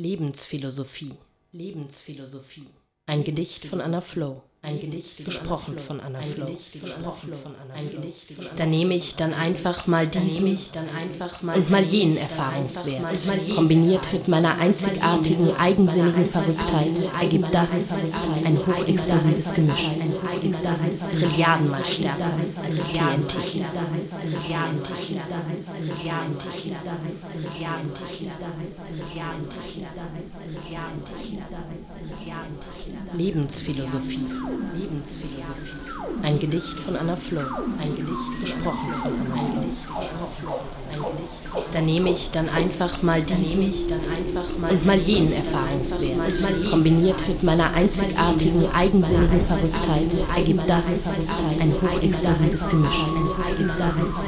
Lebensphilosophie. Lebensphilosophie. Ein Gedicht von Anna Flow. Ein Gedicht gesprochen von Anna Flow. Da nehme ich dann einfach mal diesen und mal jenen Erfahrungswert. Kombiniert mit meiner einzigartigen, eigensinnigen Verrücktheit ergibt das ein hochexplosives Gemisch. Trilliardenmal stärker als TNT. Lebensphilosophie. Lebensphilosophie. Ein Gedicht von Anna Flow. Ein Gedicht gesprochen von Anna Flow. Ein Gedicht. Da nehme ich dann einfach mal diesen und mal jenen Erfahrungswert. Kombiniert mit meiner einzigartigen, eigensinnigen Verrücktheit ergibt das ein hochexplosives Gemisch.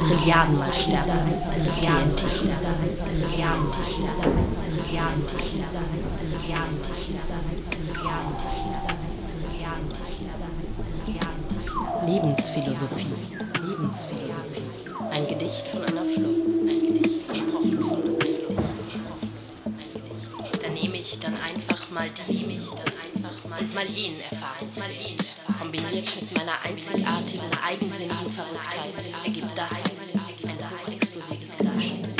Trilliardenmal stärker als TNT. Lebensphilosophie. Lebensphilosophie. Ein Gedicht von Anna Floh. Ein Gedicht gesprochen von Anna Floh. Da nehme ich dann einfach mal diesen und mal jenen Erfahrungswert. Kombiniert mit meiner einzigartigen, eigensinnigen Verrücktheit ergibt das ein hochexplosives Gemisch.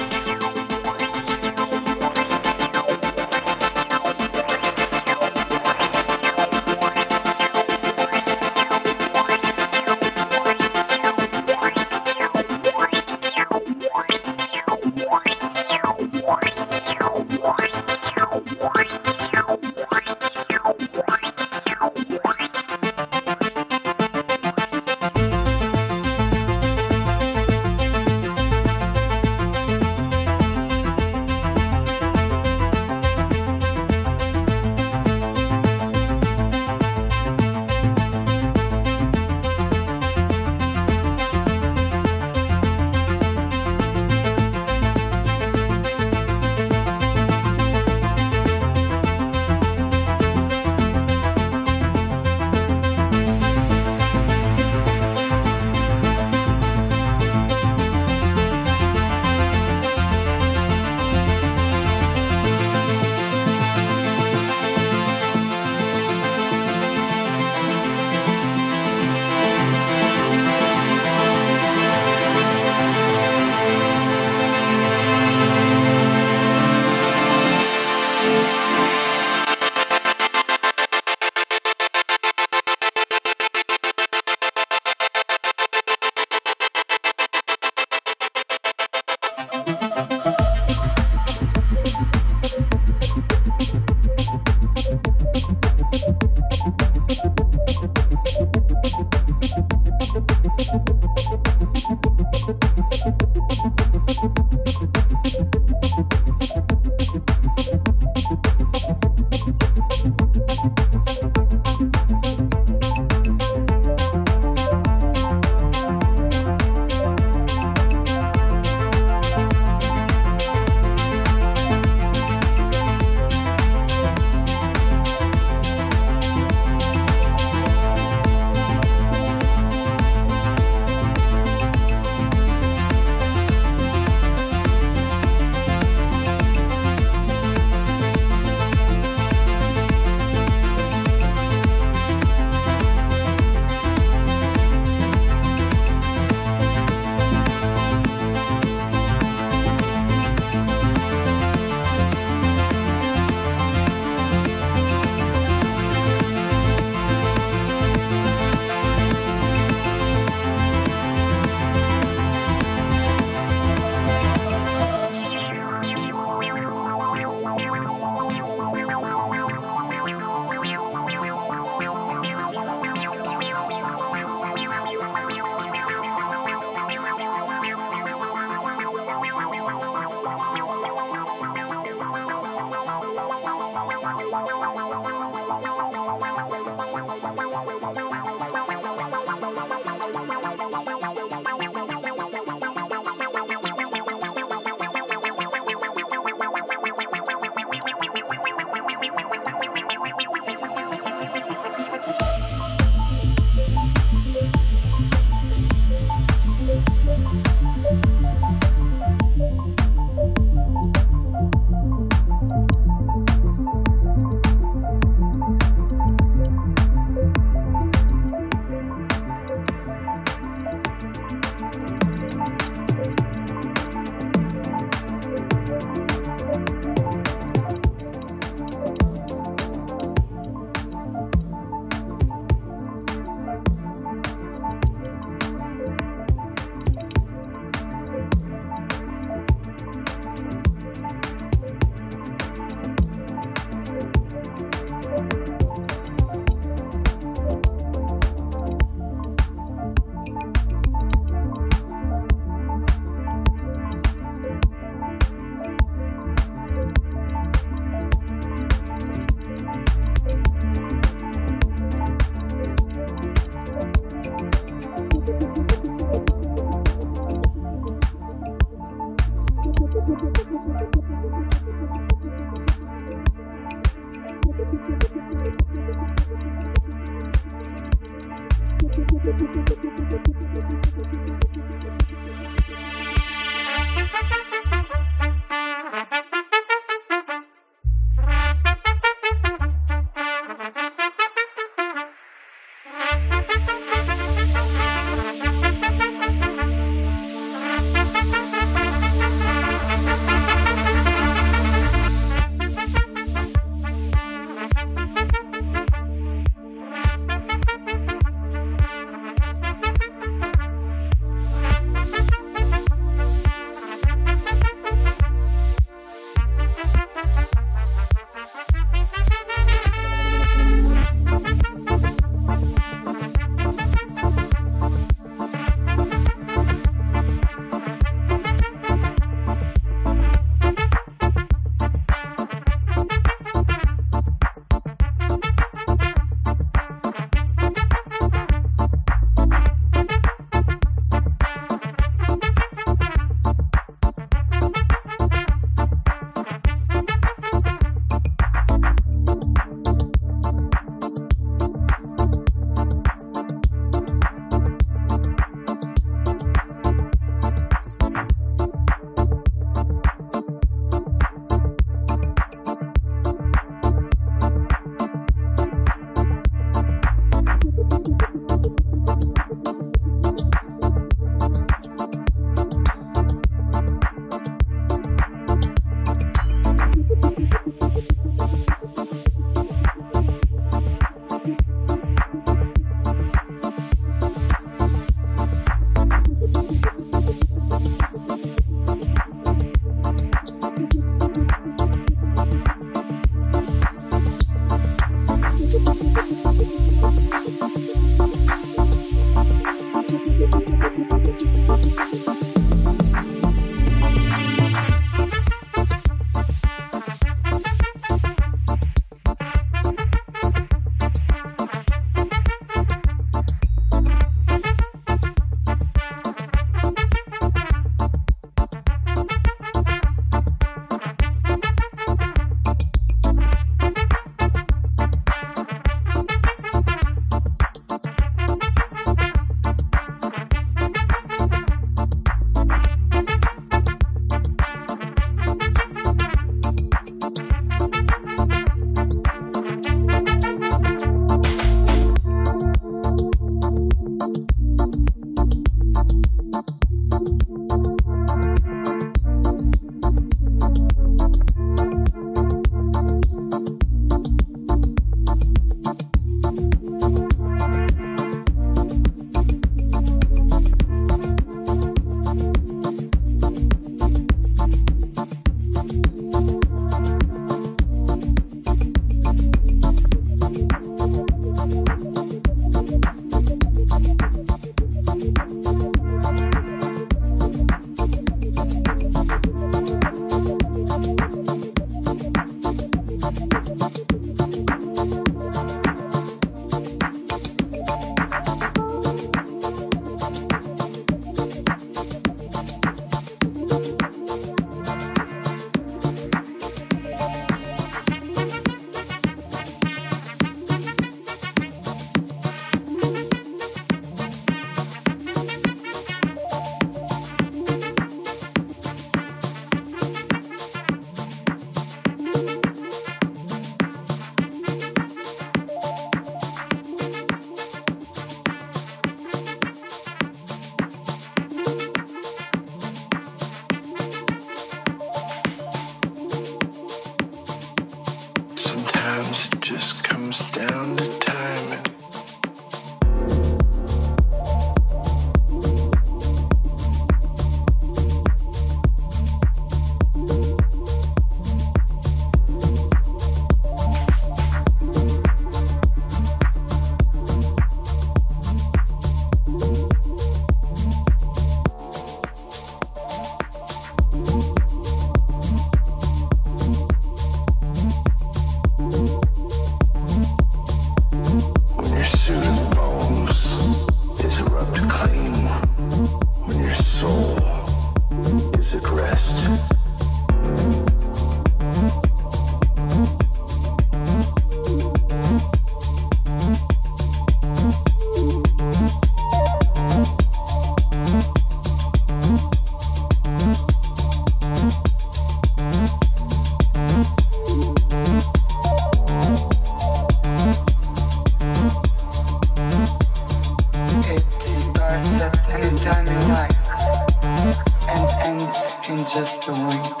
Just a wink.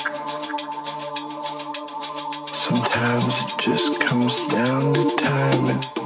Sometimes it just comes down to time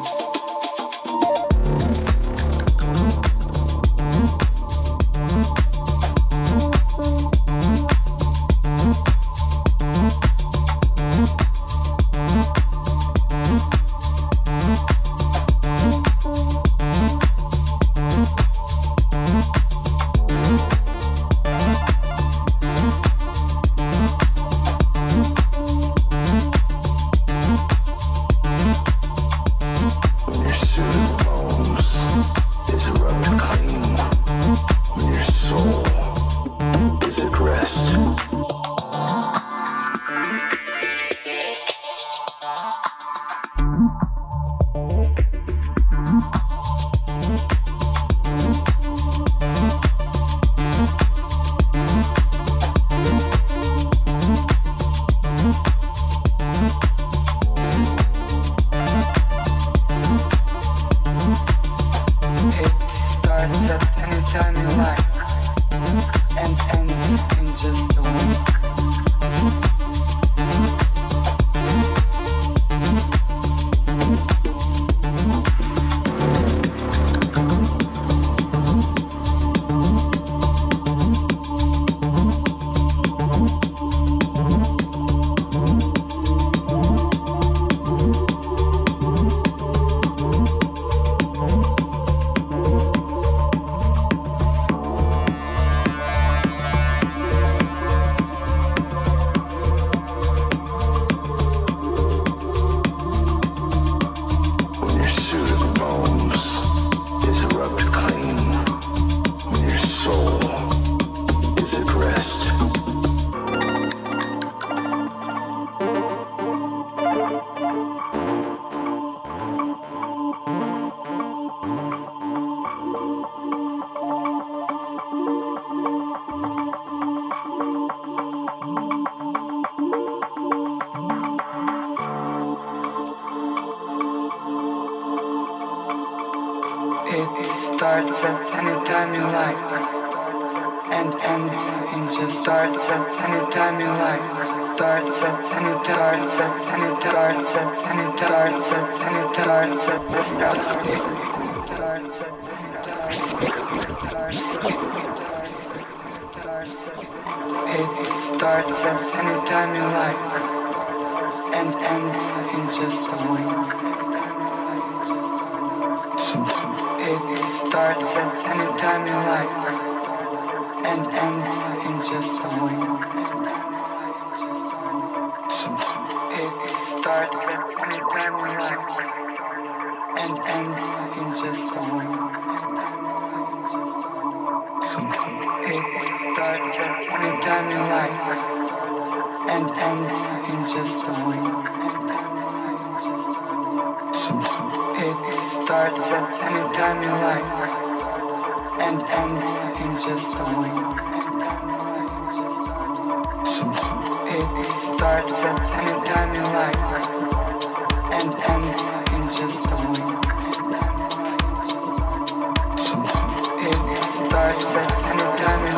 and ends in just a wink. It starts at any time you like and ends in just a wink. It starts at any time you like and ends in just a wink. It starts at any time you like and ends in just a wink. It starts at any time you like and ends in just a wink. It starts at any time you like and ends in just a wink. It starts at any time you like.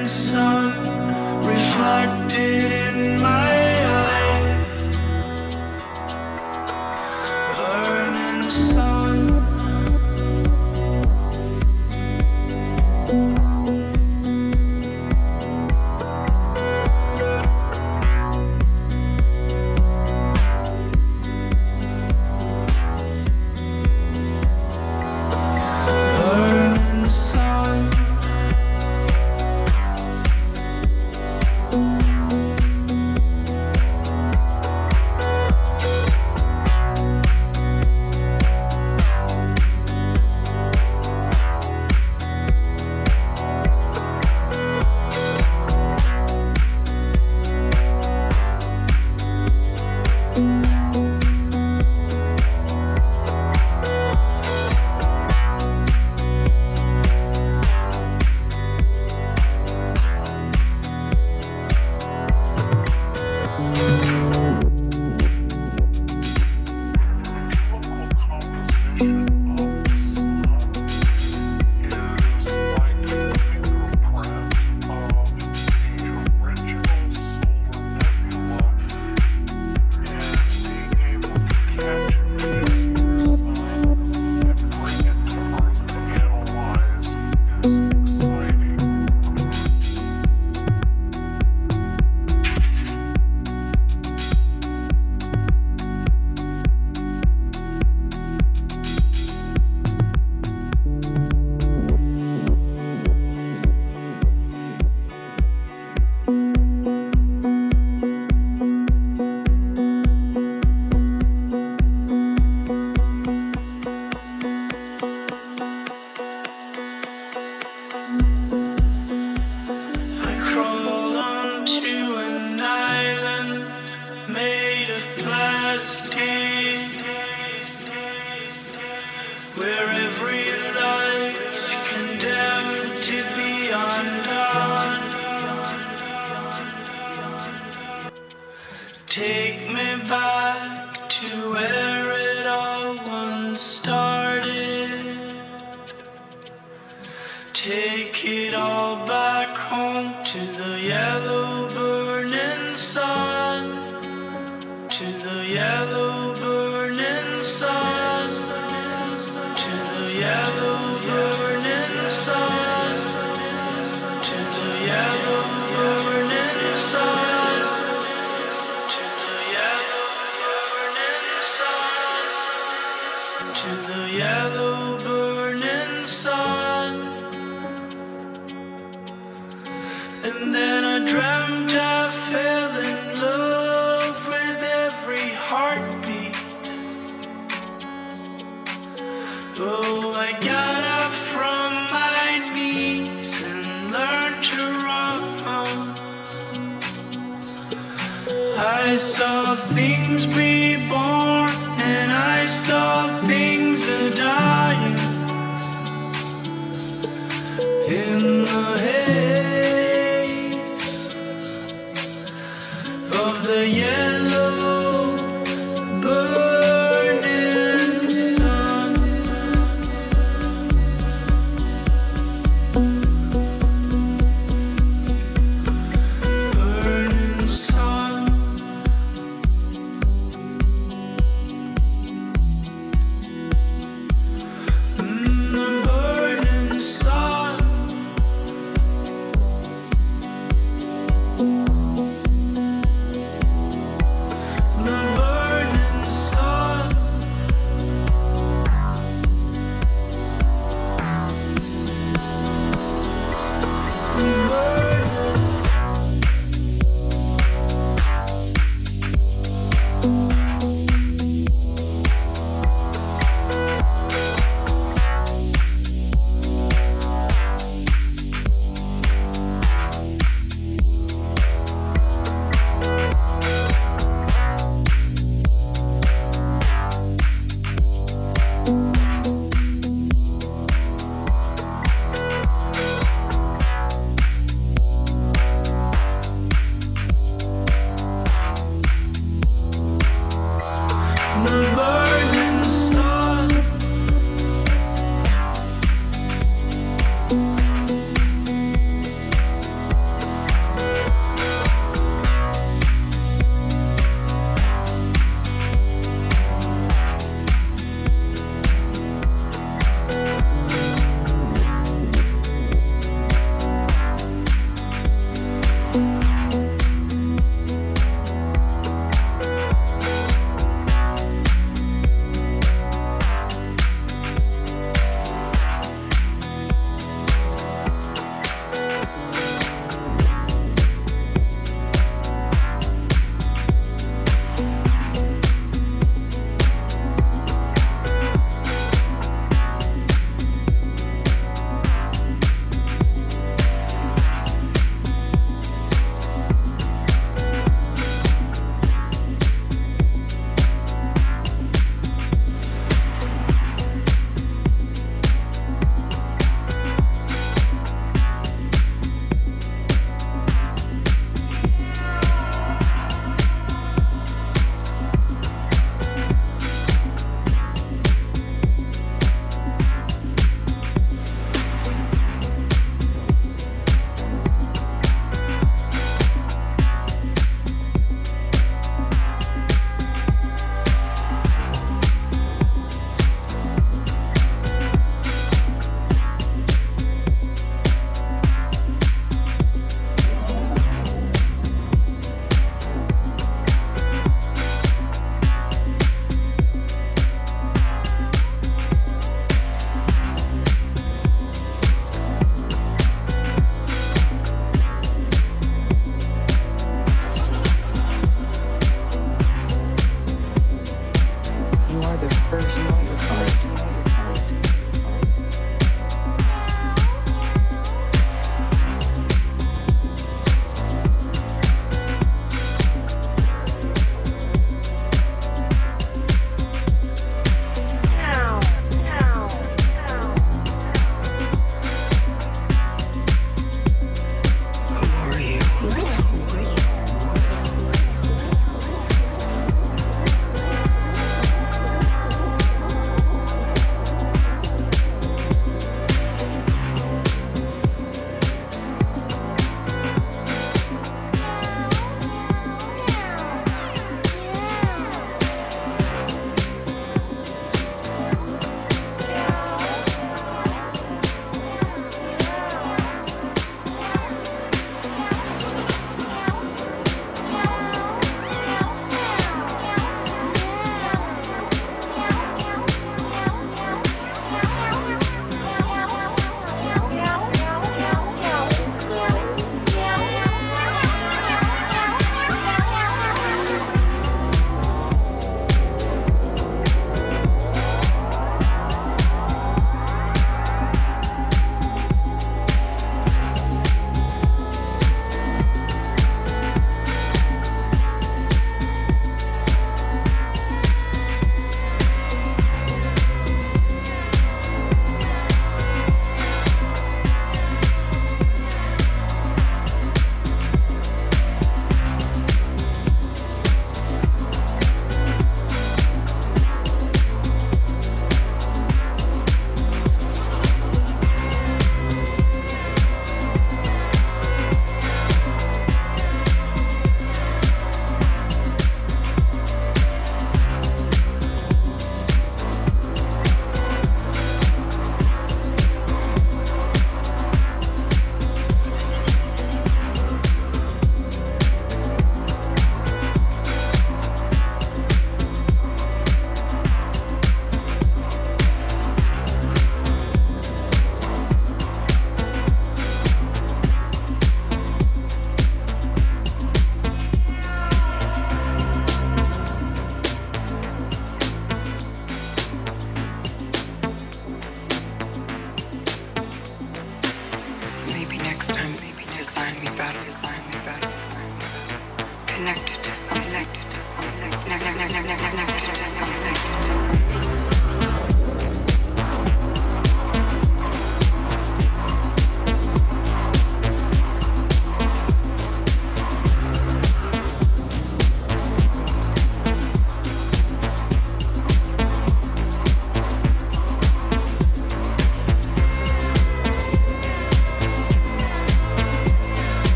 and.